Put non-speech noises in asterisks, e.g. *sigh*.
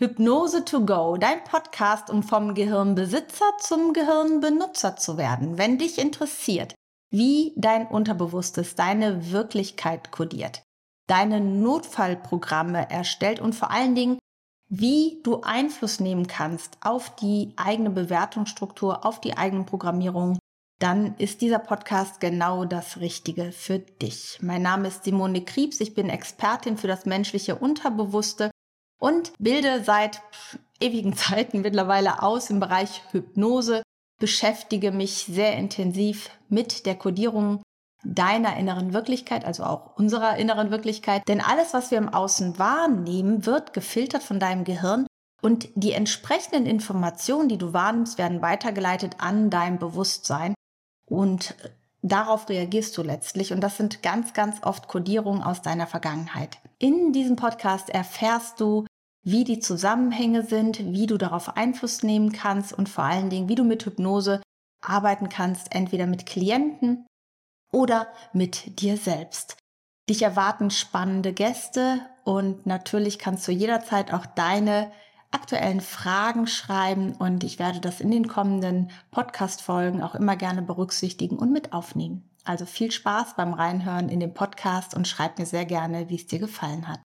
Hypnose to go, dein Podcast, um vom Gehirnbesitzer zum Gehirnbenutzer zu werden. Wenn dich interessiert, wie dein Unterbewusstes deine Wirklichkeit kodiert, deine Notfallprogramme erstellt und vor allen Dingen, wie du Einfluss nehmen kannst auf die eigene Bewertungsstruktur, auf die eigene Programmierung, dann ist dieser Podcast genau das Richtige für dich. Mein Name ist Simone Kriebs, ich bin Expertin für das menschliche Unterbewusste und bilde seit ewigen *laughs* Zeiten mittlerweile aus im Bereich Hypnose, beschäftige mich sehr intensiv mit der Kodierung deiner inneren Wirklichkeit, also auch unserer inneren Wirklichkeit. Denn alles, was wir im Außen wahrnehmen, wird gefiltert von deinem Gehirn und die entsprechenden Informationen, die du wahrnimmst, werden weitergeleitet an dein Bewusstsein und darauf reagierst du letztlich und das sind ganz, ganz oft Kodierungen aus deiner Vergangenheit. In diesem Podcast erfährst du, wie die Zusammenhänge sind, wie du darauf Einfluss nehmen kannst und vor allen Dingen, wie du mit Hypnose arbeiten kannst, entweder mit Klienten oder mit dir selbst. Dich erwarten spannende Gäste und natürlich kannst du jederzeit auch deine aktuellen Fragen schreiben und ich werde das in den kommenden Podcast-Folgen auch immer gerne berücksichtigen und mit aufnehmen. Also viel Spaß beim Reinhören in den Podcast und schreib mir sehr gerne, wie es dir gefallen hat.